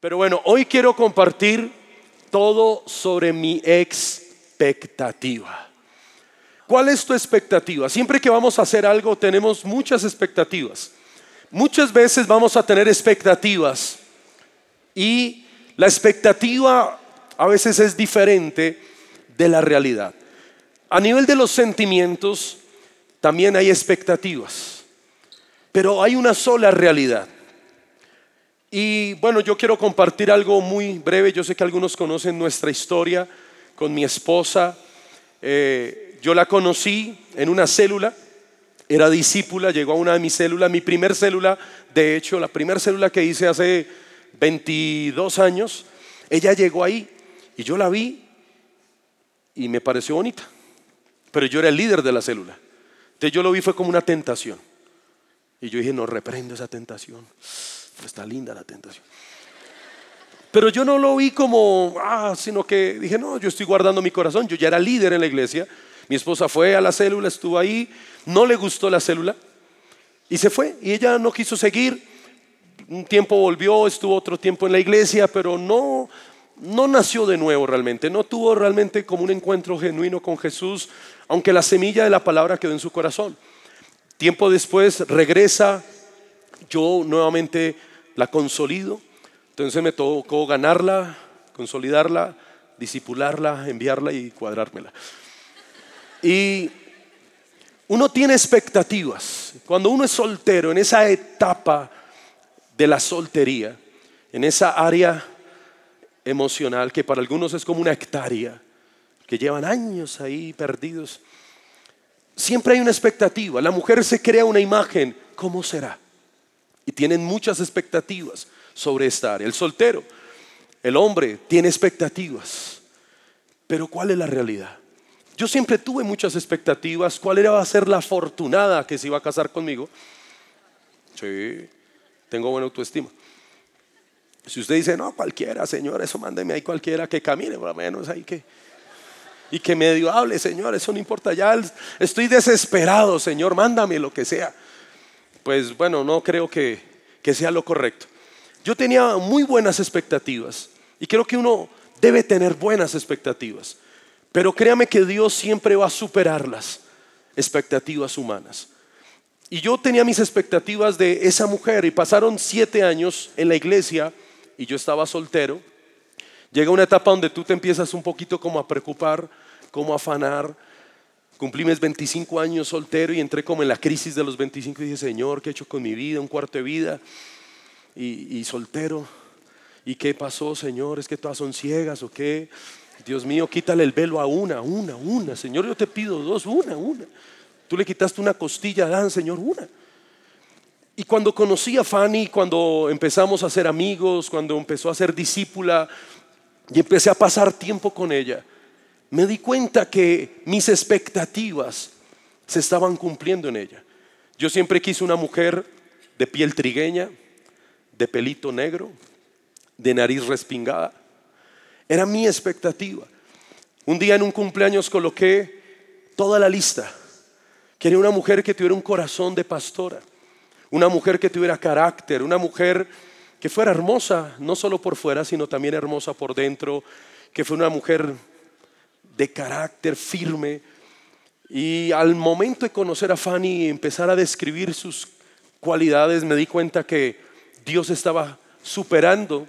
Pero bueno, hoy quiero compartir todo sobre mi expectativa. ¿Cuál es tu expectativa? Siempre que vamos a hacer algo tenemos muchas expectativas. Muchas veces vamos a tener expectativas y la expectativa a veces es diferente de la realidad. A nivel de los sentimientos también hay expectativas, pero hay una sola realidad. Y bueno, yo quiero compartir algo muy breve. Yo sé que algunos conocen nuestra historia con mi esposa. Eh, yo la conocí en una célula, era discípula, llegó a una de mis células, mi primer célula, de hecho, la primera célula que hice hace 22 años, ella llegó ahí y yo la vi y me pareció bonita, pero yo era el líder de la célula. Entonces yo lo vi fue como una tentación. Y yo dije, no reprendo esa tentación. Está linda la tentación. Pero yo no lo vi como, ah, sino que dije, no, yo estoy guardando mi corazón. Yo ya era líder en la iglesia. Mi esposa fue a la célula, estuvo ahí, no le gustó la célula y se fue. Y ella no quiso seguir. Un tiempo volvió, estuvo otro tiempo en la iglesia, pero no, no nació de nuevo realmente. No tuvo realmente como un encuentro genuino con Jesús, aunque la semilla de la palabra quedó en su corazón. Tiempo después regresa, yo nuevamente la consolido. Entonces me tocó ganarla, consolidarla, disipularla, enviarla y cuadrármela. Y uno tiene expectativas. Cuando uno es soltero, en esa etapa de la soltería, en esa área emocional que para algunos es como una hectárea, que llevan años ahí perdidos, siempre hay una expectativa. La mujer se crea una imagen, ¿cómo será? Tienen muchas expectativas sobre esta área. El soltero, el hombre, tiene expectativas. Pero ¿cuál es la realidad? Yo siempre tuve muchas expectativas. ¿Cuál era a ser la afortunada que se iba a casar conmigo? Sí, tengo buena autoestima. Si usted dice, no, cualquiera, Señor, eso mándeme ahí cualquiera que camine, por lo menos ahí que. Y que medio hable, Señor, eso no importa. Ya estoy desesperado, Señor, mándame lo que sea. Pues bueno, no creo que, que sea lo correcto. Yo tenía muy buenas expectativas y creo que uno debe tener buenas expectativas. Pero créame que Dios siempre va a superar las expectativas humanas. Y yo tenía mis expectativas de esa mujer y pasaron siete años en la iglesia y yo estaba soltero. Llega una etapa donde tú te empiezas un poquito como a preocupar, como a afanar. Cumplí mis 25 años soltero y entré como en la crisis de los 25 y dije, Señor, ¿qué he hecho con mi vida? Un cuarto de vida y, y soltero. ¿Y qué pasó, Señor? ¿Es que todas son ciegas o qué? Dios mío, quítale el velo a una, una, una. Señor, yo te pido dos, una, una. Tú le quitaste una costilla a Adán, Señor, una. Y cuando conocí a Fanny, cuando empezamos a ser amigos, cuando empezó a ser discípula y empecé a pasar tiempo con ella, me di cuenta que mis expectativas se estaban cumpliendo en ella. Yo siempre quise una mujer de piel trigueña, de pelito negro, de nariz respingada, era mi expectativa. Un día en un cumpleaños coloqué toda la lista. Quería una mujer que tuviera un corazón de pastora, una mujer que tuviera carácter, una mujer que fuera hermosa, no solo por fuera, sino también hermosa por dentro, que fuera una mujer de carácter firme. Y al momento de conocer a Fanny y empezar a describir sus cualidades, me di cuenta que Dios estaba superando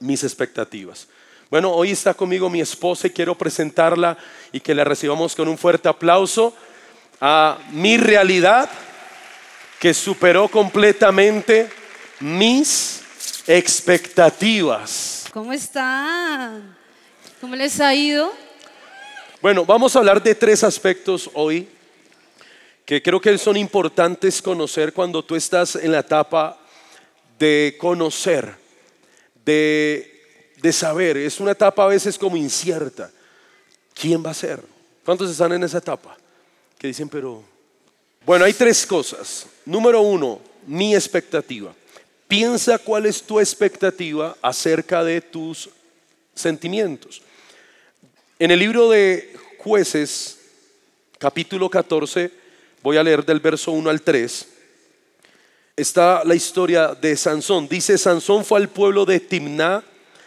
mis expectativas. Bueno, hoy está conmigo mi esposa y quiero presentarla y que la recibamos con un fuerte aplauso a mi realidad que superó completamente mis expectativas. ¿Cómo está? ¿Cómo les ha ido? Bueno, vamos a hablar de tres aspectos hoy que creo que son importantes conocer cuando tú estás en la etapa de conocer, de de saber. Es una etapa a veces como incierta. ¿Quién va a ser? ¿Cuántos están en esa etapa? Que dicen, pero... Bueno, hay tres cosas. Número uno, mi expectativa. Piensa cuál es tu expectativa acerca de tus sentimientos. En el libro de jueces, capítulo 14, voy a leer del verso 1 al 3. está la historia de Sansón. Dice, Sansón fue al pueblo de Timná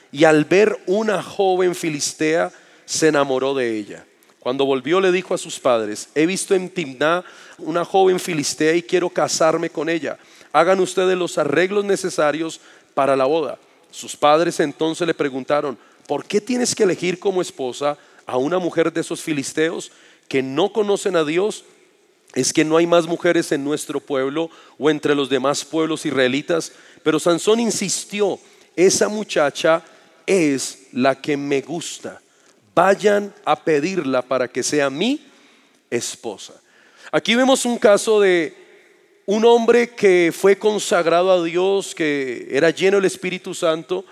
y al ver una joven filistea se enamoró de ella. Cuando volvió le dijo a sus padres, he visto en Timná una joven filistea y quiero casarme con ella. Hagan ustedes los arreglos necesarios para la boda. Sus padres entonces le preguntaron, ¿por qué tienes que elegir como esposa a una mujer de esos filisteos que no conocen a Dios? Es que no hay más mujeres en nuestro pueblo o entre los demás pueblos israelitas. Pero Sansón insistió, esa muchacha es la que me gusta. Vayan a pedirla para que sea mi esposa. Aquí vemos un caso de un hombre que fue consagrado a Dios, que era lleno del Espíritu Santo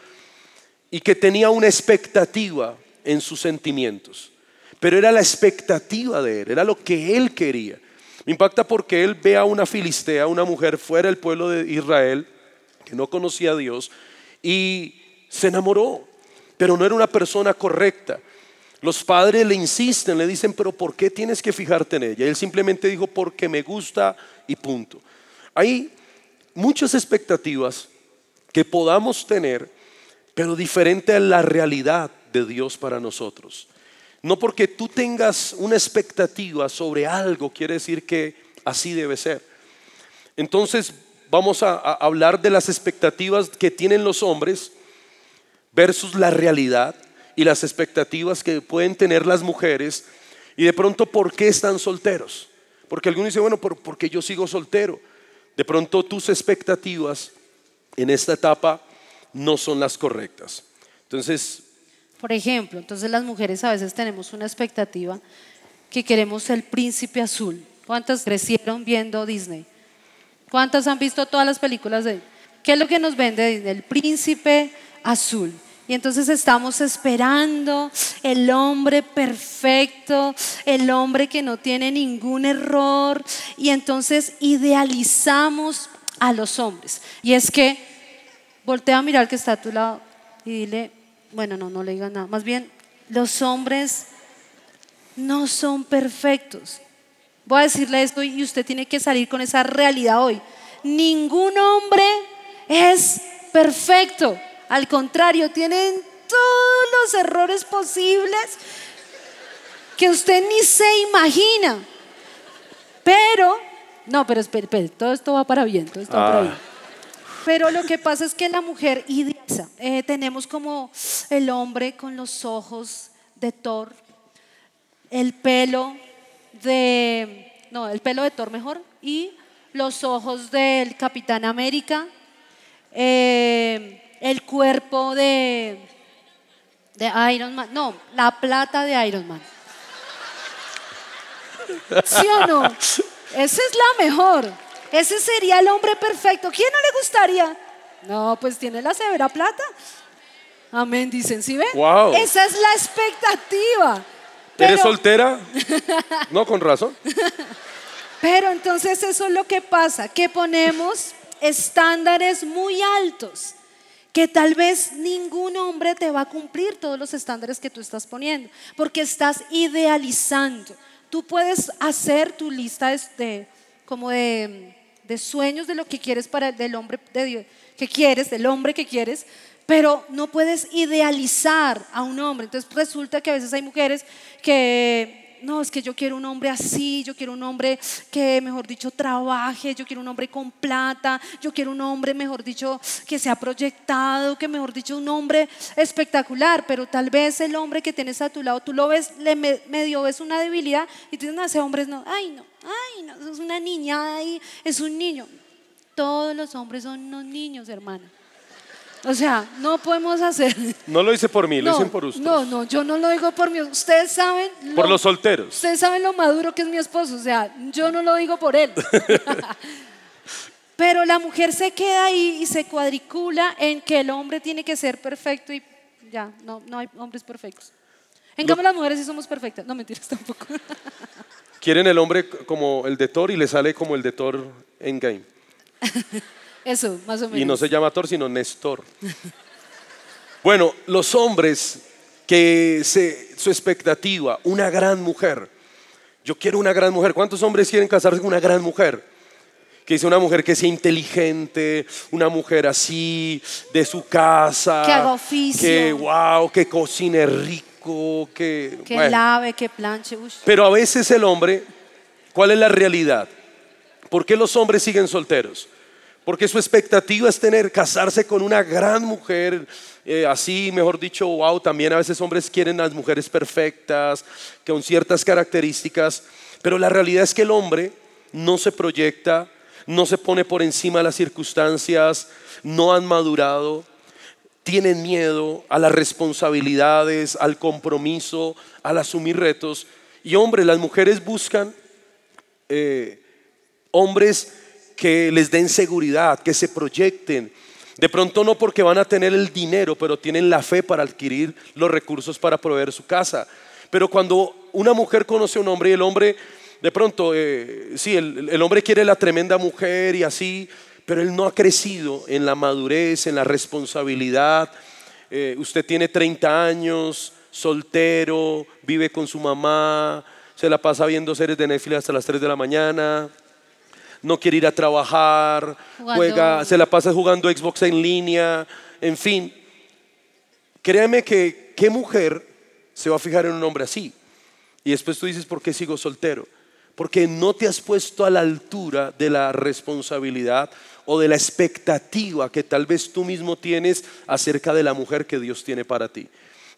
y que tenía una expectativa en sus sentimientos. Pero era la expectativa de él, era lo que él quería. Me impacta porque él ve a una filistea, una mujer fuera del pueblo de Israel, que no conocía a Dios, y se enamoró, pero no era una persona correcta. Los padres le insisten, le dicen, pero ¿por qué tienes que fijarte en ella? él simplemente dijo, porque me gusta y punto. Hay muchas expectativas que podamos tener, pero diferente a la realidad de Dios para nosotros. No porque tú tengas una expectativa sobre algo quiere decir que así debe ser. Entonces vamos a, hablar de las expectativas que tienen los hombres versus la realidad y las expectativas que pueden tener las mujeres y de pronto por qué están solteros. Porque algunos dicen, bueno, porque yo sigo soltero. De pronto tus expectativas en esta etapa no son las correctas. Entonces... Por ejemplo, entonces las mujeres a veces tenemos una expectativa que queremos el príncipe azul. ¿Cuántas crecieron viendo Disney? ¿Cuántas han visto todas las películas de... ¿Qué es lo que nos vende Disney? El príncipe azul. Y entonces estamos esperando el hombre perfecto, el hombre que no tiene ningún error. Y entonces idealizamos a los hombres. Y es que voltea a mirar que está a tu lado y dile, bueno, no, no le digas nada. Más bien, los hombres no son perfectos. Voy a decirle esto y usted tiene que salir con esa realidad hoy. Ningún hombre es perfecto. Al contrario, tienen todos los errores posibles que usted ni se imagina. Pero, no, pero espere, todo esto va para bien, todo esto va para ah. bien. Pero lo que pasa es que la mujer idealiza. Eh, tenemos como el hombre con los ojos de Thor, el pelo de, no, el pelo de Thor mejor, y los ojos del Capitán América. Eh, el cuerpo de, de Iron Man. No, la plata de Iron Man. ¿Sí o no? Esa es la mejor. Ese sería el hombre perfecto. ¿Quién no le gustaría? No, pues tiene la severa plata. Amén, dicen, ¿sí ven? Wow. Esa es la expectativa. ¿Eres soltera? No, con razón. Pero entonces eso es lo que pasa, que ponemos estándares muy altos que tal vez ningún hombre te va a cumplir todos los estándares que tú estás poniendo, porque estás idealizando. Tú puedes hacer tu lista de, como de, sueños de lo que quieres para del hombre de que quieres, del hombre que quieres, pero no puedes idealizar a un hombre. Entonces resulta que a veces hay mujeres que no, es que yo quiero un hombre así, yo quiero un hombre que, mejor dicho, trabaje, yo quiero un hombre con plata, yo quiero un hombre, mejor dicho, que sea proyectado, que, mejor dicho, un hombre espectacular, pero tal vez el hombre que tienes a tu lado, tú lo ves, le medio ves una debilidad y dices, no, ese hombre no, ay, no, ay, no, es una niña ahí, es un niño. Todos los hombres son unos niños, hermano. O sea, no podemos hacer. No lo hice por mí, lo hice por usted. No, no, yo no lo digo por mí. Ustedes saben. por los solteros. Ustedes saben lo maduro que es mi esposo. O sea, yo no lo digo por él. Pero la mujer se queda ahí y se cuadricula en que el hombre tiene que ser perfecto y ya, no, no hay hombres perfectos. En cambio, las mujeres sí somos perfectas. No mentiras tampoco. Quieren el hombre como el de Thor y le sale como el de Thor en game. Eso, más o menos. Y no se llama Thor, sino Néstor. bueno, los hombres que su expectativa, una gran mujer. Yo quiero una gran mujer. ¿Cuántos hombres quieren casarse con una gran mujer? que dice una mujer que sea inteligente, una mujer así, de su casa. Que haga oficio. Que, wow, que cocine rico, que... Que bueno. lave, que planche. Pero a veces el hombre, ¿cuál es la realidad? ¿Por qué los hombres siguen solteros? Porque su expectativa es tener, casarse con una gran mujer, eh, así, mejor dicho, wow, también a veces hombres quieren las mujeres perfectas, con ciertas características, pero la realidad es que el hombre no se proyecta, no se pone por encima de las circunstancias, no han madurado, tienen miedo a las responsabilidades, al compromiso, al asumir retos. Y hombre, las mujeres buscan eh, hombres que les den seguridad, que se proyecten. De pronto no porque van a tener el dinero, pero tienen la fe para adquirir los recursos para proveer su casa. Pero cuando una mujer conoce a un hombre y el hombre, de pronto, eh, sí, el, el hombre quiere la tremenda mujer y así, pero él no ha crecido en la madurez, en la responsabilidad. Eh, usted tiene 30 años, soltero, vive con su mamá, se la pasa viendo series de Netflix hasta las 3 de la mañana, no quiere ir a trabajar, Jugando- juega, se la pasa jugando Xbox en línea, en fin. Créame que qué mujer se va a fijar en un hombre así. Y después tú dices, ¿por qué sigo soltero? Porque no te has puesto a la altura de la responsabilidad o de la expectativa que tal vez tú mismo tienes acerca de la mujer que Dios tiene para ti.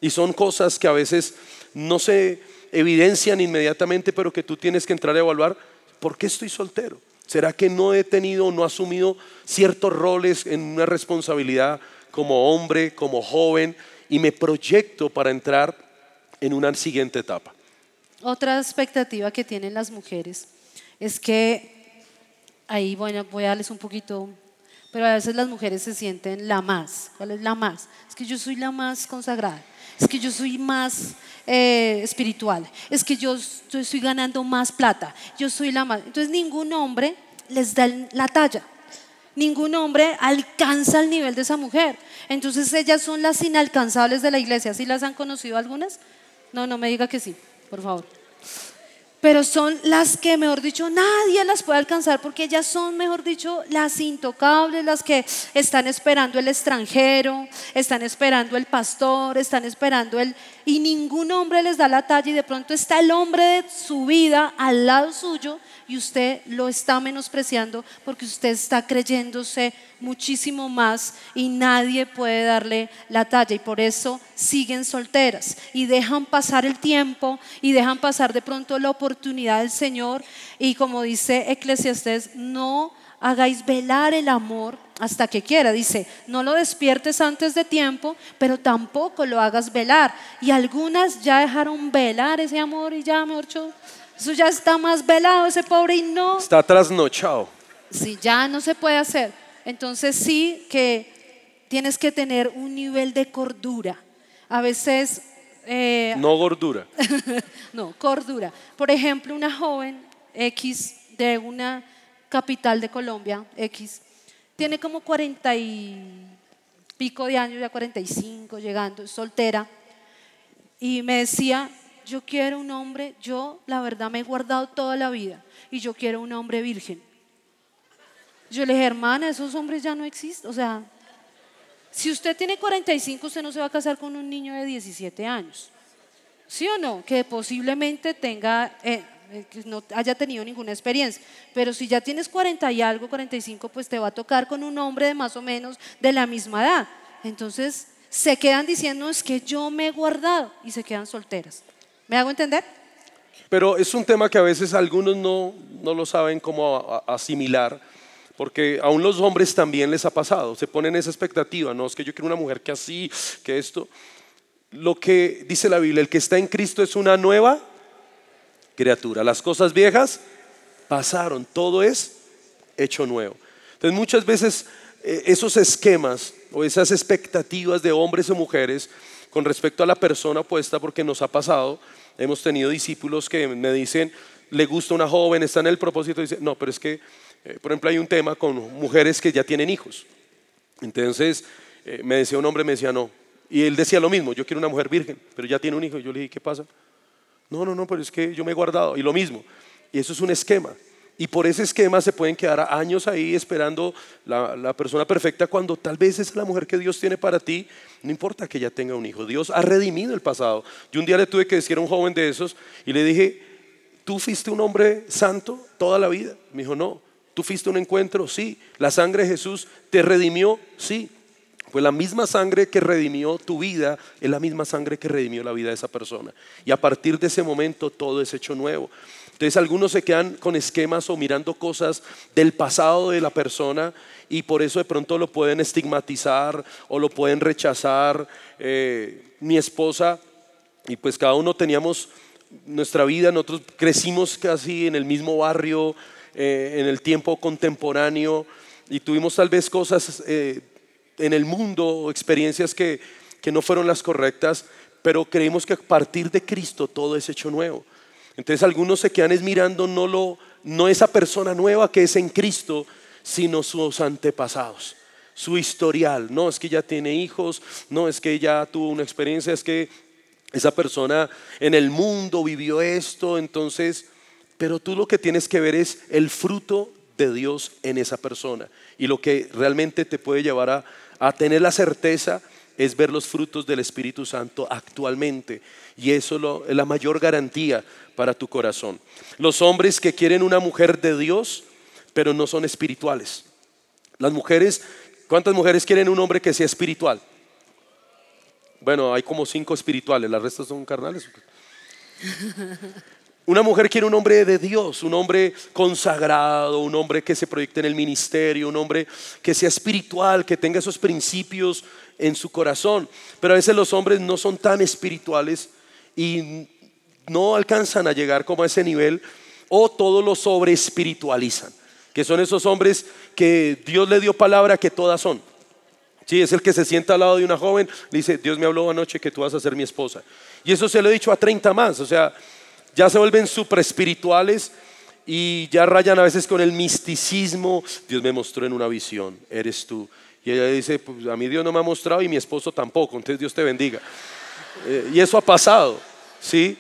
Y son cosas que a veces no se evidencian inmediatamente, pero que tú tienes que entrar a evaluar, ¿por qué estoy soltero? ¿Será que no he tenido, no he asumido ciertos roles en una responsabilidad como hombre, como joven, y me proyecto para entrar en una siguiente etapa? Otra expectativa que tienen las mujeres es que, ahí bueno, voy a darles un poquito, pero a veces las mujeres se sienten la más. ¿Cuál es la más? Es que yo soy la más consagrada, es que yo soy más eh, espiritual, es que yo estoy, estoy ganando más plata, yo soy la más. Entonces ningún hombre les da la talla. Ningún hombre alcanza el nivel de esa mujer. Entonces ellas son las inalcanzables de la iglesia. ¿Sí las han conocido algunas? No, no me diga que sí, por favor. Pero son las que, mejor dicho, nadie las puede alcanzar porque ellas son, mejor dicho, las intocables, las que están esperando el extranjero, están esperando el pastor, están esperando el... Y ningún hombre les da la talla y de pronto está el hombre de su vida al lado suyo y usted lo está menospreciando porque usted está creyéndose muchísimo más y nadie puede darle la talla y por eso siguen solteras y dejan pasar el tiempo y dejan pasar de pronto la oportunidad del Señor y como dice Eclesiastés, no hagáis velar el amor hasta que quiera. Dice, no lo despiertes antes de tiempo, pero tampoco lo hagas velar. Y algunas ya dejaron velar ese amor y ya, mejor dicho, eso ya está más velado, ese pobre y no. Está trasnochado. Sí, ya no se puede hacer. Entonces sí que tienes que tener un nivel de cordura. A veces, eh, No gordura. no, cordura. Por ejemplo, una joven X de una capital de Colombia, X, tiene como 40 y pico de años, ya 45, llegando, soltera, y me decía, yo quiero un hombre, yo la verdad me he guardado toda la vida, y yo quiero un hombre virgen. Yo le dije, hermana, esos hombres ya no existen, o sea, si usted tiene 45, usted no se va a casar con un niño de 17 años. ¿Sí o no? Que posiblemente tenga, eh, que no haya tenido ninguna experiencia. Pero si ya tienes 40 y algo, 45, pues te va a tocar con un hombre de más o menos de la misma edad. Entonces se quedan diciendo, es que yo me he guardado y se quedan solteras. ¿Me hago entender? Pero es un tema que a veces algunos no, no lo saben cómo asimilar, porque aún los hombres también les ha pasado, se ponen esa expectativa, no es que yo quiero una mujer que así, que esto. Lo que dice la Biblia, el que está en Cristo es una nueva criatura. Las cosas viejas pasaron, todo es hecho nuevo. Entonces muchas veces eh, esos esquemas o esas expectativas de hombres o mujeres con respecto a la persona opuesta, porque nos ha pasado, hemos tenido discípulos que me dicen, le gusta una joven, está en el propósito, dice, no, pero es que, eh, por ejemplo, hay un tema con mujeres que ya tienen hijos. Entonces eh, me decía un hombre, me decía no. Y él decía lo mismo, yo quiero una mujer virgen, pero ya tiene un hijo. Yo le dije, ¿qué pasa? No, no, no, pero es que yo me he guardado. Y lo mismo. Y eso es un esquema. Y por ese esquema se pueden quedar años ahí esperando la, la, persona perfecta cuando tal vez es la mujer que Dios tiene para ti. No importa que ella tenga un hijo. Dios ha redimido el pasado. Yo un día le tuve que decir a un joven de esos y le dije, ¿tú fuiste un hombre santo toda la vida? Me dijo, no. ¿Tú fuiste un encuentro? Sí. ¿La sangre de Jesús te redimió? Sí. Pues la misma sangre que redimió tu vida es la misma sangre que redimió la vida de esa persona. Y a partir de ese momento todo es hecho nuevo. Entonces algunos se quedan con esquemas o mirando cosas del pasado de la persona y por eso de pronto lo pueden estigmatizar o lo pueden rechazar. Eh, mi esposa, y pues cada uno teníamos nuestra vida, nosotros crecimos casi en el mismo barrio, eh, en el tiempo contemporáneo y tuvimos tal vez cosas... Eh, en el mundo experiencias que, que no fueron las correctas, pero creemos que a partir de Cristo todo es hecho nuevo. Entonces algunos se quedan es mirando no, lo, no esa persona nueva que es en Cristo, sino sus antepasados, su historial. No es que ya tiene hijos, no es que ya tuvo una experiencia, es que esa persona en el mundo vivió esto, entonces, pero tú lo que tienes que ver es el fruto de Dios en esa persona y lo que realmente te puede llevar a, tener la certeza es ver los frutos del Espíritu Santo actualmente. Y eso es la mayor garantía para tu corazón. Los hombres que quieren una mujer de Dios, pero no son espirituales. Las mujeres, ¿cuántas mujeres quieren un hombre que sea espiritual? Bueno, hay como cinco espirituales, las restas son carnales. Una mujer quiere un hombre de Dios, un hombre consagrado, un hombre que se proyecte en el ministerio, un hombre que sea espiritual, que tenga esos principios en su corazón. Pero a veces los hombres no son tan espirituales y no alcanzan a llegar como a ese nivel o todos lo sobre espiritualizan, que son esos hombres que Dios le dio palabra que todas son. Sí, es el que se sienta al lado de una joven, le dice, Dios me habló anoche que tú vas a ser mi esposa. Y eso se lo he dicho a 30 más, o sea, ya se vuelven super espirituales y ya rayan a veces con el misticismo. Dios me mostró en una visión, eres tú. Y ella dice, pues a mí Dios no me ha mostrado y mi esposo tampoco, entonces Dios te bendiga. Eh, y eso ha pasado, ¿sí?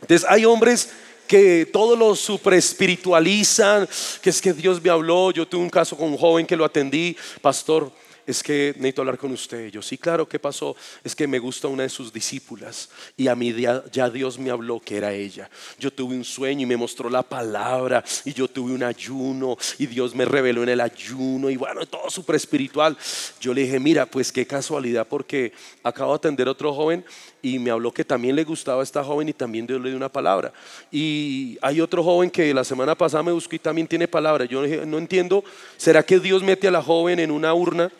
Entonces hay hombres que todo lo super espiritualizan, que es que Dios me habló. Yo tuve un caso con un joven que lo atendí, pastor es que necesito hablar con usted. Yo, sí, claro, ¿qué pasó? Es que me gusta una de sus discípulas y a mí ya, Dios me habló que era ella. Yo tuve un sueño y me mostró la palabra y yo tuve un ayuno y Dios me reveló en el ayuno y bueno, todo súper espiritual. Yo le dije, mira, pues qué casualidad porque acabo de atender a otro joven y me habló que también le gustaba a esta joven y también Dios le dio una palabra. Y hay otro joven que la semana pasada me buscó y también tiene palabra. Yo no entiendo, ¿será que Dios mete a la joven en una urna?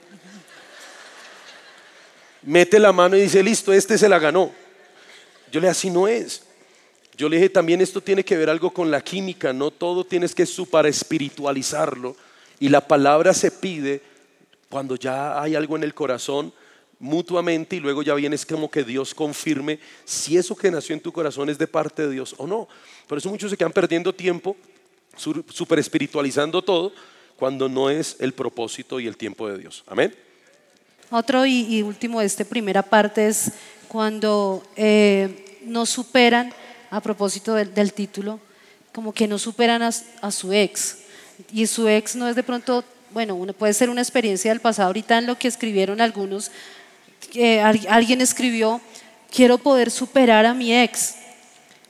Mete la mano y dice, listo, este se la ganó. Yo le dije, así no es. Yo le dije, también esto tiene que ver algo con la química, no todo tienes que super espiritualizarlo. Y la palabra se pide cuando ya hay algo en el corazón mutuamente y luego ya vienes como que Dios confirme si eso que nació en tu corazón es de parte de Dios o no. Por eso muchos se quedan perdiendo tiempo, super espiritualizando todo, cuando no es el propósito y el tiempo de Dios. Amén. Otro y, último de esta primera parte es cuando eh, no superan, a propósito del, título, como que no superan a, su ex. Y su ex no es de pronto, bueno, puede ser una experiencia del pasado. Ahorita en lo que escribieron algunos, alguien escribió, quiero poder superar a mi ex.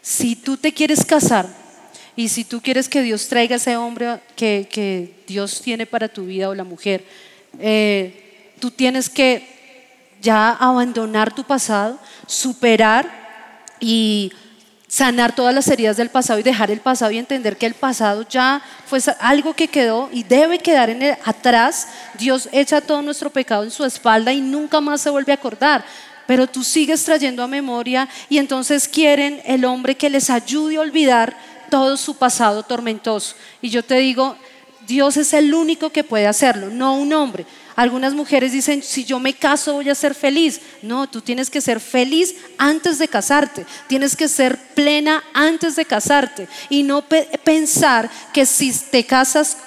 Si tú te quieres casar y si tú quieres que Dios traiga ese hombre que, que Dios tiene para tu vida o la mujer, eh, Tú tienes que ya abandonar tu pasado, superar y sanar todas las heridas del pasado y dejar el pasado y entender que el pasado ya fue algo que quedó y debe quedar atrás. Dios echa todo nuestro pecado en su espalda y nunca más se vuelve a acordar. Pero tú sigues trayendo a memoria y entonces quieren el hombre que les ayude a olvidar todo su pasado tormentoso. Y yo te digo, Dios es el único que puede hacerlo, no un hombre. Algunas mujeres dicen, si yo me caso voy a ser feliz. No, tú tienes que ser feliz antes de casarte. Tienes que ser plena antes de casarte. Y no pensar que si te casas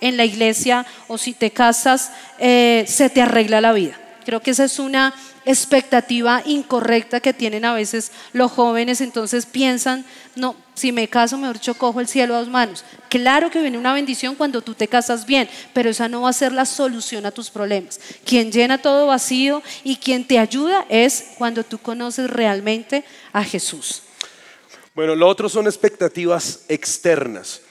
en la iglesia o si te casas, eh, se te arregla la vida. Creo que esa es una expectativa incorrecta que tienen a veces los jóvenes, entonces piensan, no, si me caso, mejor cojo el cielo a dos manos. Claro que viene una bendición cuando tú te casas bien, pero esa no va a ser la solución a tus problemas. Quien llena todo vacío y quien te ayuda es cuando tú conoces realmente a Jesús. Bueno, lo otro son expectativas externas,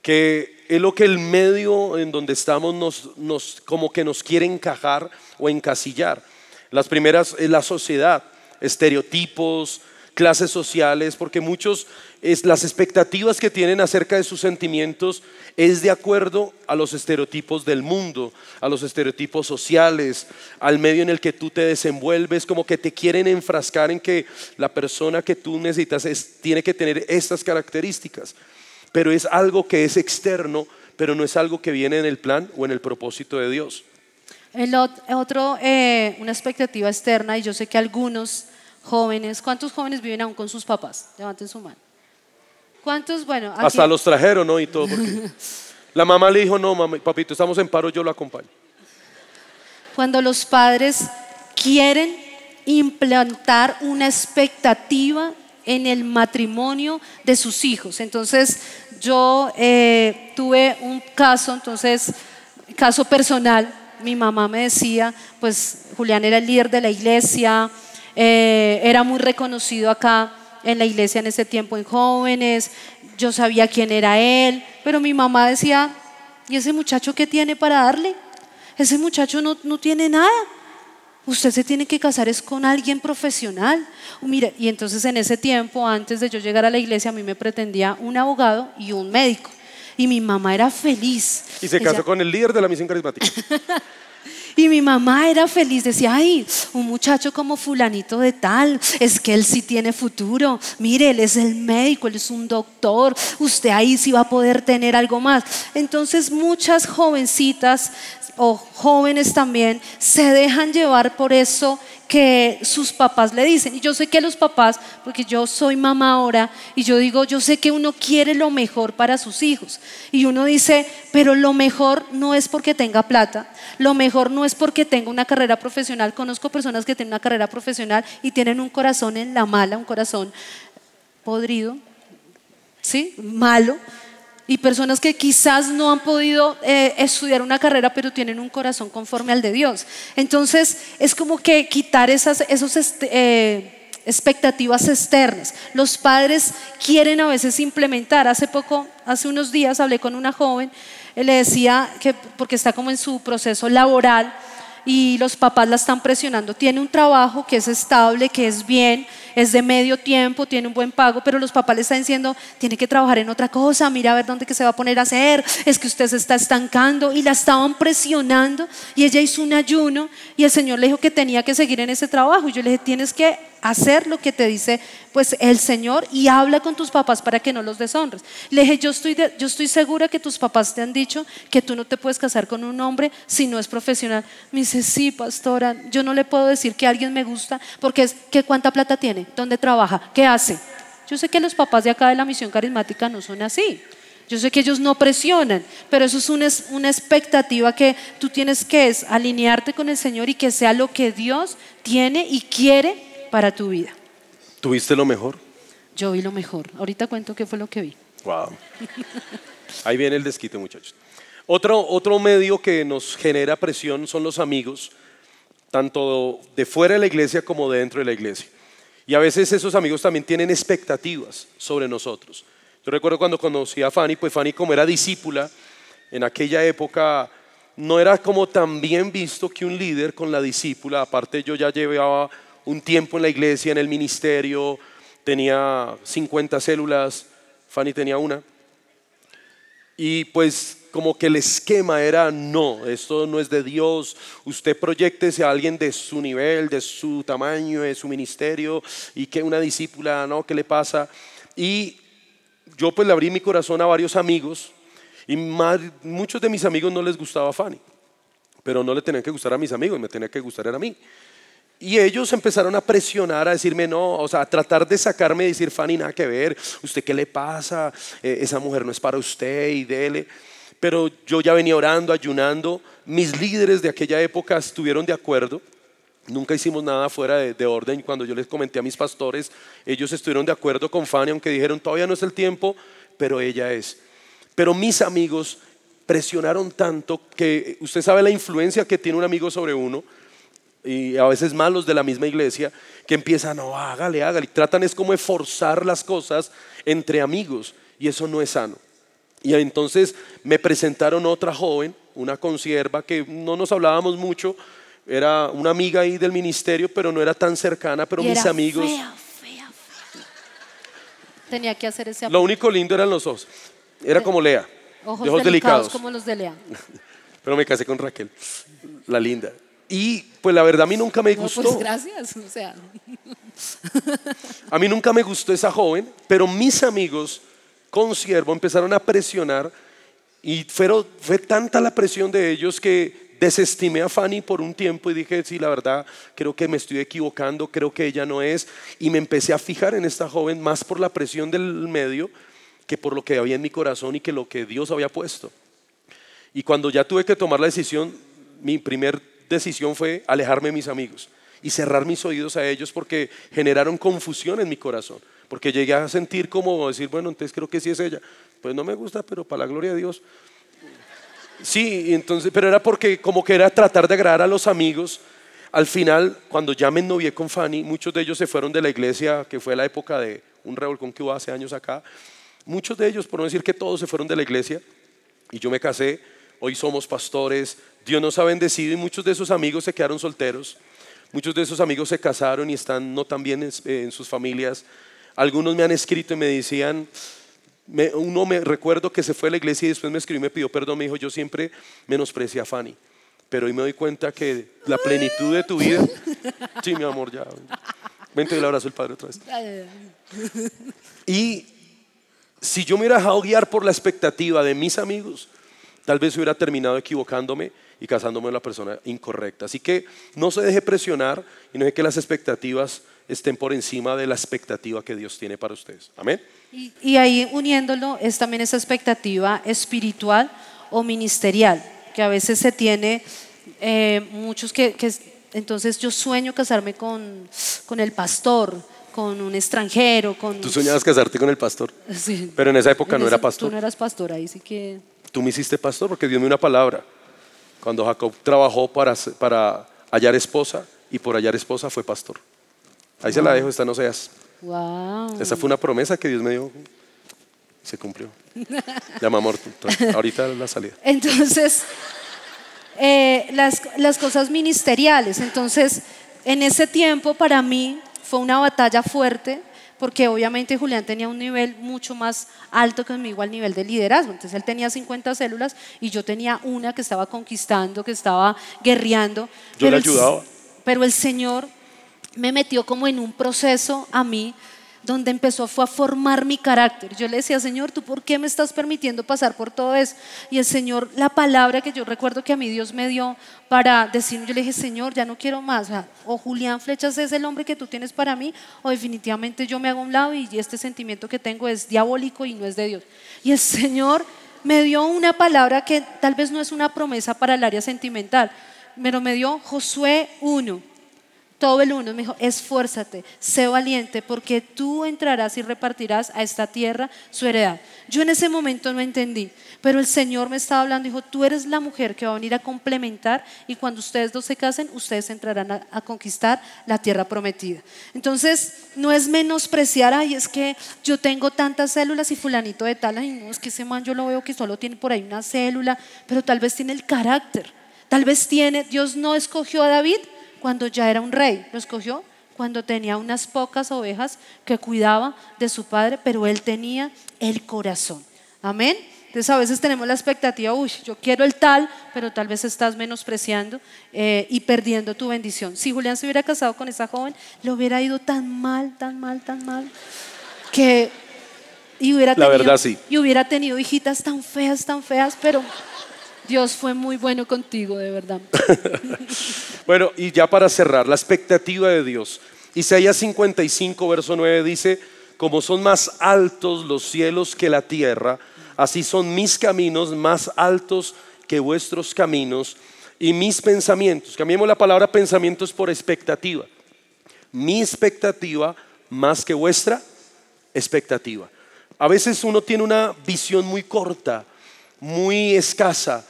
que es lo que el medio en donde estamos nos, nos como que nos quiere encajar encasillar. Las primeras es la sociedad, estereotipos, clases sociales, porque muchos es, las expectativas que tienen acerca de sus sentimientos es de acuerdo a los estereotipos del mundo, a los estereotipos sociales, al medio en el que tú te desenvuelves, como que te quieren enfrascar en que la persona que tú necesitas tiene que tener estas características, pero es algo que es externo, pero no es algo que viene en el plan o en el propósito de Dios. El otro, eh, una expectativa externa, y yo sé que algunos jóvenes, ¿cuántos jóvenes viven aún con sus papás? Levanten su mano. ¿Cuántos? Bueno, hasta los trajeron, ¿no? Y todo. la mamá le dijo, no, papito, estamos en paro, yo lo acompaño. Cuando los padres quieren implantar una expectativa en el matrimonio de sus hijos. Entonces, yo eh, tuve un caso, entonces, caso personal, mi mamá me decía, pues Julián era el líder de la iglesia, eh, era muy reconocido acá en la iglesia en ese tiempo en jóvenes, yo sabía quién era él, pero mi mamá decía, ¿y ese muchacho qué tiene para darle? Ese muchacho no, no tiene nada. Usted se tiene que casar es con alguien profesional. Mire, y entonces en ese tiempo, antes de yo llegar a la iglesia, a mí me pretendía un abogado y un médico. Y mi mamá era feliz. Y se casó con el líder de la misión carismática. Y mi mamá era feliz, decía, ay, un muchacho como fulanito de tal, es que él sí tiene futuro. Mire, él es el médico, él es un doctor, usted ahí sí va a poder tener algo más. Entonces muchas jovencitas o jóvenes también se dejan llevar por eso que sus papás le dicen. Y yo sé que los papás, porque yo soy mamá ahora, y yo digo, yo sé que uno quiere lo mejor para sus hijos. Y uno dice, pero lo mejor no es porque tenga plata, lo mejor no es porque tenga una carrera profesional. Conozco personas que tienen una carrera profesional y tienen un corazón en la mala, un corazón podrido, ¿sí? Malo y personas que quizás no han podido eh, estudiar una carrera, pero tienen un corazón conforme al de Dios. Entonces, es como que quitar esas esos este, eh, expectativas externas. Los padres quieren a veces implementar. Hace poco, hace unos días, hablé con una joven, le decía que, porque está como en su proceso laboral, y los papás la están presionando. Tiene un trabajo que es estable, que es bien, es de medio tiempo, tiene un buen pago, pero los papás le están diciendo, tiene que trabajar en otra cosa, mira a ver dónde que se va a poner a hacer, es que usted se está estancando y la estaban presionando y ella hizo un ayuno y el Señor le dijo que tenía que seguir en ese trabajo y yo le dije, tienes que hacer lo que te dice pues el Señor y habla con tus papás para que no los deshonres. Le dije, yo estoy, yo estoy segura que tus papás te han dicho que tú no te puedes casar con un hombre si no es profesional. Me dice, sí, pastora, yo no le puedo decir que alguien me gusta porque es que cuánta plata tiene, dónde trabaja, qué hace. Yo sé que los papás de acá de la misión carismática no son así. Yo sé que ellos no presionan, pero eso es una, una, expectativa que tú tienes que es alinearte con el Señor y que sea lo que Dios tiene y quiere para tu vida. ¿Tuviste lo mejor? Yo vi lo mejor. Ahorita cuento qué fue lo que vi. Wow. Ahí viene el desquite, muchachos. Otro, otro medio que nos genera presión son los amigos, tanto de fuera de la iglesia como de dentro de la iglesia. Y a veces esos amigos también tienen expectativas sobre nosotros. Yo recuerdo cuando conocí a Fanny, pues Fanny como era discípula, en aquella época no era como tan bien visto que un líder con la discípula, aparte yo ya llevaba un tiempo en la iglesia, en el ministerio, tenía 50 células, Fanny tenía una. Y pues como que el esquema era, no, esto no es de Dios, usted proyectese a alguien de su nivel, de su tamaño, de su ministerio, y que una discípula, ¿no? ¿Qué le pasa? Y yo pues le abrí mi corazón a varios amigos, y muchos de mis amigos no les gustaba Fanny, pero no le tenían que gustar a mis amigos, me tenía que gustar a mí. Y ellos empezaron a presionar, a decirme, no, o sea, a tratar de sacarme y decir, Fanny, nada que ver, ¿usted qué le pasa? Eh, esa mujer no es para usted y dele. Pero yo ya venía orando, ayunando. Mis líderes de aquella época estuvieron de acuerdo Nunca hicimos nada fuera de, de, orden. Cuando yo les comenté a mis pastores, ellos estuvieron de acuerdo con Fanny, aunque dijeron todavía no es el tiempo, pero ella es. Pero mis amigos presionaron tanto que usted sabe la influencia que tiene un amigo sobre uno y a veces malos de la misma iglesia que empiezan, no, hágale, hágale. Y tratan es como de forzar las cosas entre amigos y eso no es sano. Y entonces me presentaron otra joven, una consierva que no nos hablábamos mucho, era una amiga ahí del ministerio, pero no era tan cercana, pero mis amigos... Fea, fea, fea. Tenía que hacer ese Lo único lindo eran los ojos. Era como Lea. Ojos, ojos delicados, como los de Lea. pero me casé con Raquel, la linda. Y pues la verdad a mí nunca me gustó. pues gracias, o sea. a mí nunca me gustó esa joven, pero mis amigos con siervo empezaron a presionar y fueron, fue tanta la presión de ellos que desestimé a Fanny por un tiempo y dije, sí, la verdad, creo que me estoy equivocando, creo que ella no es. Y me empecé a fijar en esta joven más por la presión del medio que por lo que había en mi corazón y que lo que Dios había puesto. Y cuando ya tuve que tomar la decisión, mi primer decisión fue alejarme de mis amigos y cerrar mis oídos a ellos porque generaron confusión en mi corazón. Porque llegué a sentir como decir, bueno, entonces creo que sí es ella. Pues no me gusta, pero para la gloria de Dios. Sí, entonces, pero era porque como que era tratar de agradar a los amigos. Al final, cuando ya me novié con Fanny, muchos de ellos se fueron de la iglesia, que fue la época de un revolcón que hubo hace años acá. Muchos de ellos, por no decir que todos, se fueron de la iglesia. Y yo me casé. Hoy somos pastores, Dios nos ha bendecido y muchos de esos amigos se quedaron solteros. Muchos de esos amigos se casaron y están no tan bien en, sus familias. Algunos me han escrito y me decían, uno me recuerdo que se fue a la iglesia y después me escribió y me pidió perdón. Me dijo, yo siempre menosprecié a Fanny, pero hoy me doy cuenta que la plenitud de tu vida, sí, mi amor, ya. Vente y le abrazo el Padre otra vez. Y si yo me hubiera dejado guiar por la expectativa de mis amigos, tal vez hubiera terminado equivocándome y casándome con la persona incorrecta. Así que no se deje presionar y no deje que las expectativas estén por encima de la expectativa que Dios tiene para ustedes. Amén. Y, ahí uniéndolo es también esa expectativa espiritual o ministerial, que a veces se tiene eh, muchos que, entonces yo sueño casarme con, con el pastor, con un extranjero, con... Tú soñabas casarte con el pastor, sí. pero en esa época no era pastor. Tú no eras pastor, ahí sí que... Tú me hiciste pastor porque dio una palabra. Cuando Jacob trabajó para, para hallar esposa y por hallar esposa fue pastor. Ahí se la dejo, esta no seas. Wow. Esa fue una promesa que Dios me dio. Se cumplió. Llama amor. Ahorita la salida. Entonces, eh, las, las cosas ministeriales. Entonces, en ese tiempo para mí fue una batalla fuerte porque obviamente Julián tenía un nivel mucho más alto conmigo al nivel de liderazgo. Entonces él tenía 50 células y yo tenía una que estaba conquistando, que estaba guerreando. Yo le ayudaba. pero el Señor me metió como en un proceso a mí donde empezó fue a formar mi carácter. Yo le decía, Señor, ¿tú por qué me estás permitiendo pasar por todo eso? Y el Señor, la palabra que yo recuerdo que a mí Dios me dio para decirme, yo le dije, Señor, ya no quiero más. O, Julián Flechas es el hombre que tú tienes para mí, o definitivamente yo me hago a un lado y este sentimiento que tengo es diabólico y no es de Dios. Y el Señor me dio una palabra que tal vez no es una promesa para el área sentimental, pero me dio Josué 1 todo el uno me dijo, esfuérzate, sé valiente, porque tú entrarás y repartirás a esta tierra su heredad. Yo en ese momento no entendí, pero el Señor me estaba hablando, dijo, tú eres la mujer que va a venir a complementar y cuando ustedes dos se casen, ustedes entrarán a, conquistar la tierra prometida. Entonces, no es menospreciar, ay, es que yo tengo tantas células y fulanito de tal, ay, no, es que ese man yo lo veo que solo tiene por ahí una célula, pero tal vez tiene el carácter. Tal vez tiene, Dios no escogió a David cuando ya era un rey, lo escogió cuando tenía unas pocas ovejas que cuidaba de su padre, pero él tenía el corazón. Amén. Entonces a veces tenemos la expectativa, uy, yo quiero el tal, pero tal vez estás menospreciando eh, y perdiendo tu bendición. Si Julián se hubiera casado con esa joven, le hubiera ido tan mal, tan mal, tan mal, que y hubiera la verdad, sí. y hubiera tenido hijitas tan feas, tan feas, pero Dios fue muy bueno contigo, de verdad. bueno, y ya para cerrar, la expectativa de Dios. Isaías 55, verso 9 dice, como son más altos los cielos que la tierra, así son mis caminos más altos que vuestros caminos y mis pensamientos. Cambiemos la palabra pensamientos por expectativa. Mi expectativa más que vuestra expectativa. A veces uno tiene una visión muy corta, muy escasa,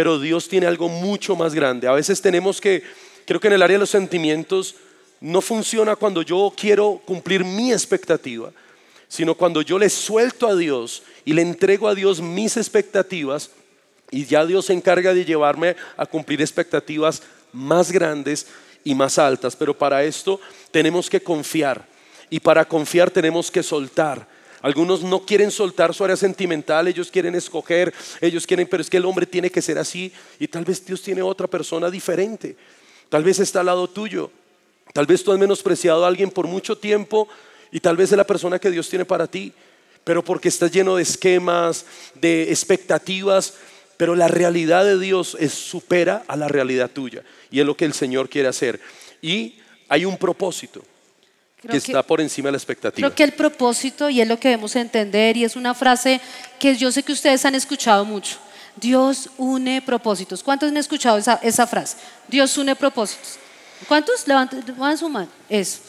pero Dios tiene algo mucho más grande. A veces tenemos que, creo que en el área de los sentimientos no funciona cuando yo quiero cumplir mi expectativa, sino cuando yo le suelto a Dios y le entrego a Dios mis expectativas y ya Dios se encarga de llevarme a cumplir expectativas más grandes y más altas. Pero para esto tenemos que confiar y para confiar tenemos que soltar. Algunos no quieren soltar su área sentimental, ellos quieren escoger, ellos quieren, pero es que el hombre tiene que ser así y tal vez Dios tiene otra persona diferente. Tal vez está al lado tuyo. Tal vez tú has menospreciado a alguien por mucho tiempo y tal vez es la persona que Dios tiene para ti, pero porque estás lleno de esquemas, de expectativas, pero la realidad de Dios es, supera a la realidad tuya y es lo que el Señor quiere hacer. Y hay un propósito que, está por encima de la expectativa. Creo que el propósito, y es lo que debemos entender, y es una frase que yo sé que ustedes han escuchado mucho. Dios une propósitos. ¿Cuántos han escuchado esa, esa frase? Dios une propósitos. ¿Cuántos? Levanten, su mano. Eso.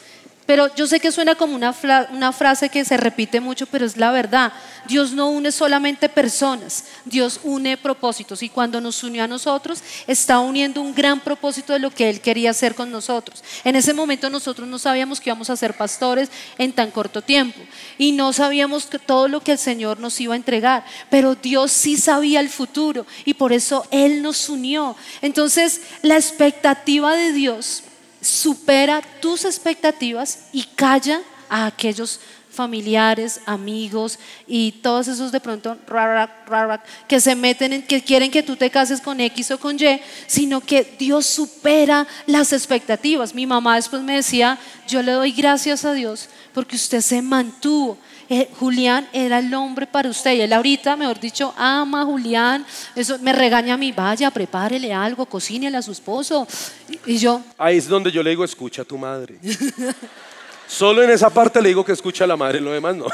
Pero yo sé que suena como una, una, frase que se repite mucho, pero es la verdad. Dios no une solamente personas, Dios une propósitos. Y cuando nos unió a nosotros, está uniendo un gran propósito de lo que Él quería hacer con nosotros. En ese momento nosotros no sabíamos que íbamos a ser pastores en tan corto tiempo. Y no sabíamos que todo lo que el Señor nos iba a entregar. Pero Dios sí sabía el futuro. Y por eso Él nos unió. Entonces, la expectativa de Dios supera tus expectativas y calla a aquellos familiares, amigos y todos esos de pronto que se meten en que quieren que tú te cases con X o con Y, sino que Dios supera las expectativas. Mi mamá después me decía, yo le doy gracias a Dios porque usted se mantuvo. Eh, Julián era el hombre para usted y él ahorita, mejor dicho, ama a Julián, eso me regaña a mí, vaya, prepárele algo, cocínele a su esposo. Y, y yo... Ahí es donde yo le digo, escucha a tu madre. Solo en esa parte le digo que escucha a la madre, lo demás no.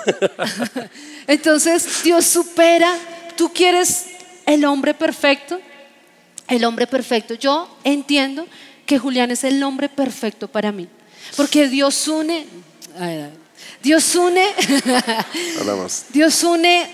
Entonces Dios supera, tú quieres el hombre perfecto, el hombre perfecto. Yo entiendo que Julián es el hombre perfecto para mí, porque Dios une, Dios une, Dios une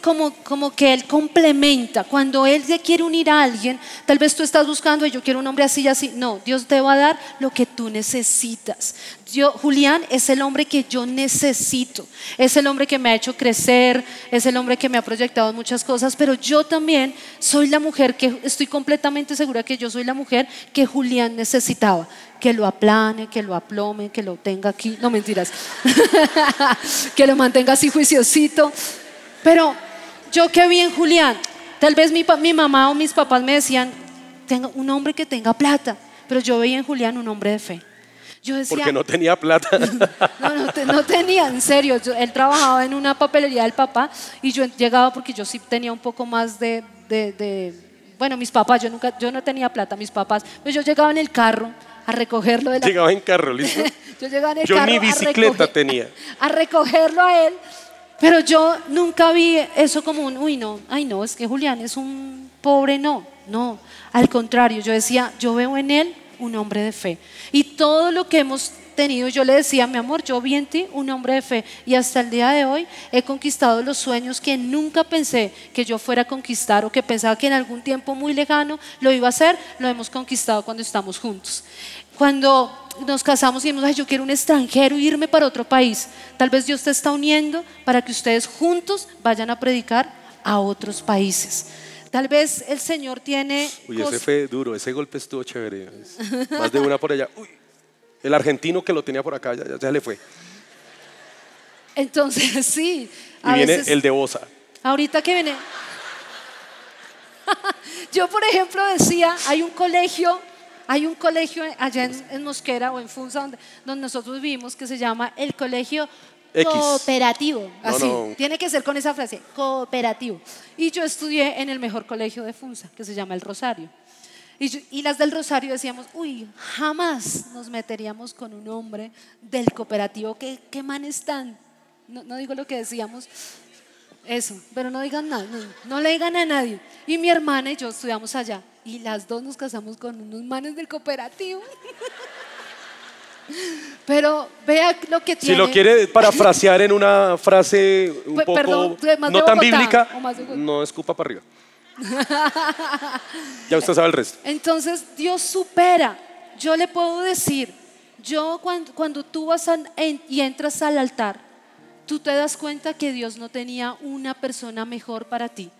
como, como que Él complementa. Cuando Él se quiere unir a alguien, tal vez tú estás buscando, yo quiero un hombre así y así. No, Dios te va a dar lo que tú necesitas. Yo, Julián es el hombre que yo necesito. Es el hombre que me ha hecho crecer, es el hombre que me ha proyectado muchas cosas, pero yo también soy la mujer que estoy completamente segura que yo soy la mujer que Julián necesitaba. Que lo aplane, que lo aplome, que lo tenga aquí. No mentiras. que lo mantenga así juiciosito. Pero yo que vi en Julián, tal vez mi, mi mamá o mis papás me decían, tenga un hombre que tenga plata, pero yo veía en Julián un hombre de fe. Yo decía, Porque no tenía plata. no, no, tenía, en serio. él trabajaba en una papelería del papá y yo llegaba porque yo sí tenía un poco más de, de, bueno, mis papás, yo nunca, yo no tenía plata, mis papás, pero yo llegaba en el carro a recogerlo de la... Llegaba en carro, listo. yo llegaba en el yo carro ni bicicleta tenía. A recogerlo a él pero yo nunca vi eso como un, uy, no, ay, no, es que Julián es un pobre, no, no. Al contrario, yo decía, yo veo en él un hombre de fe. Y todo lo que hemos tenido, yo le decía, mi amor, yo vi en ti un hombre de fe. Y hasta el día de hoy he conquistado los sueños que nunca pensé que yo fuera a conquistar o que pensaba que en algún tiempo muy lejano lo iba a hacer, lo hemos conquistado cuando estamos juntos. Cuando nos casamos y decimos, ay, yo quiero un extranjero irme para otro país. Tal vez Dios te está uniendo para que ustedes juntos vayan a predicar a otros países. Tal vez el Señor tiene... Uy, ese fue duro, ese golpe estuvo chévere. Más de una por allá. Uy, el argentino que lo tenía por acá ya, ya, le fue. Entonces, sí. y viene el de Bosa. Ahorita que viene... Yo, por ejemplo, decía, hay un colegio hay un colegio allá en, Mosquera o en Funza donde, nosotros vivimos que se llama el Colegio Cooperativo. Así, tiene que ser con esa frase, cooperativo. Y yo estudié en el mejor colegio de Funza, que se llama El Rosario. Y, las del Rosario decíamos, uy, jamás nos meteríamos con un hombre del cooperativo. ¿Qué, qué man están? No, no digo lo que decíamos, eso, pero no digan nada, no, no, le digan a nadie. Y mi hermana y yo estudiamos allá. y las dos nos casamos con unos manes del cooperativo. Pero vea lo que tiene. Si lo quiere parafrasear en una frase un Pues, poco perdón, no tan bíblica, no escupa para arriba. ya usted sabe el resto. Entonces Dios supera. Yo le puedo decir, yo cuando, cuando tú vas a- en- y entras al altar, tú te das cuenta que Dios no tenía una persona mejor para ti,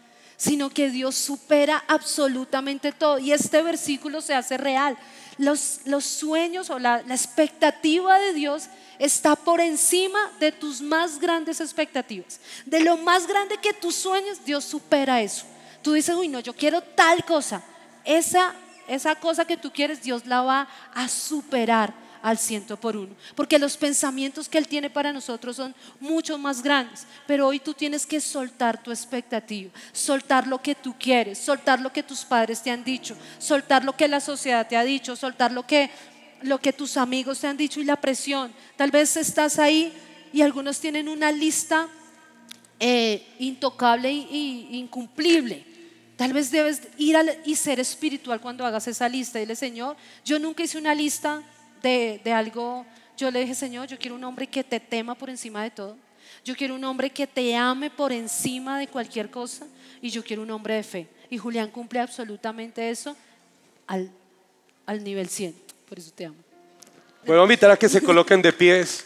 sino que Dios supera absolutamente todo. Y este versículo se hace real. Los, los sueños o la, la expectativa de Dios está por encima de tus más grandes expectativas. De lo más grande que tus sueños, Dios supera eso. Tú dices, uy, no, yo quiero tal cosa. Esa, esa cosa que tú quieres, Dios la va a superar al ciento por uno. Porque los pensamientos que Él tiene para nosotros son mucho más grandes. Pero hoy tú tienes que soltar tu expectativa, soltar lo que tú quieres, soltar lo que tus padres te han dicho, soltar lo que la sociedad te ha dicho, soltar lo que, lo que tus amigos te han dicho y la presión. Tal vez estás ahí y algunos tienen una lista eh, intocable y incumplible. Tal vez debes ir y ser espiritual cuando hagas esa lista. Dile, Señor, yo nunca hice una lista de, de algo. Yo le dije, Señor, yo quiero un hombre que te tema por encima de todo. Yo quiero un hombre que te ame por encima de cualquier cosa. Y yo quiero un hombre de fe. Y Julián cumple absolutamente eso al, al nivel 100. Por eso te amo. A invitar a que se coloquen de pies.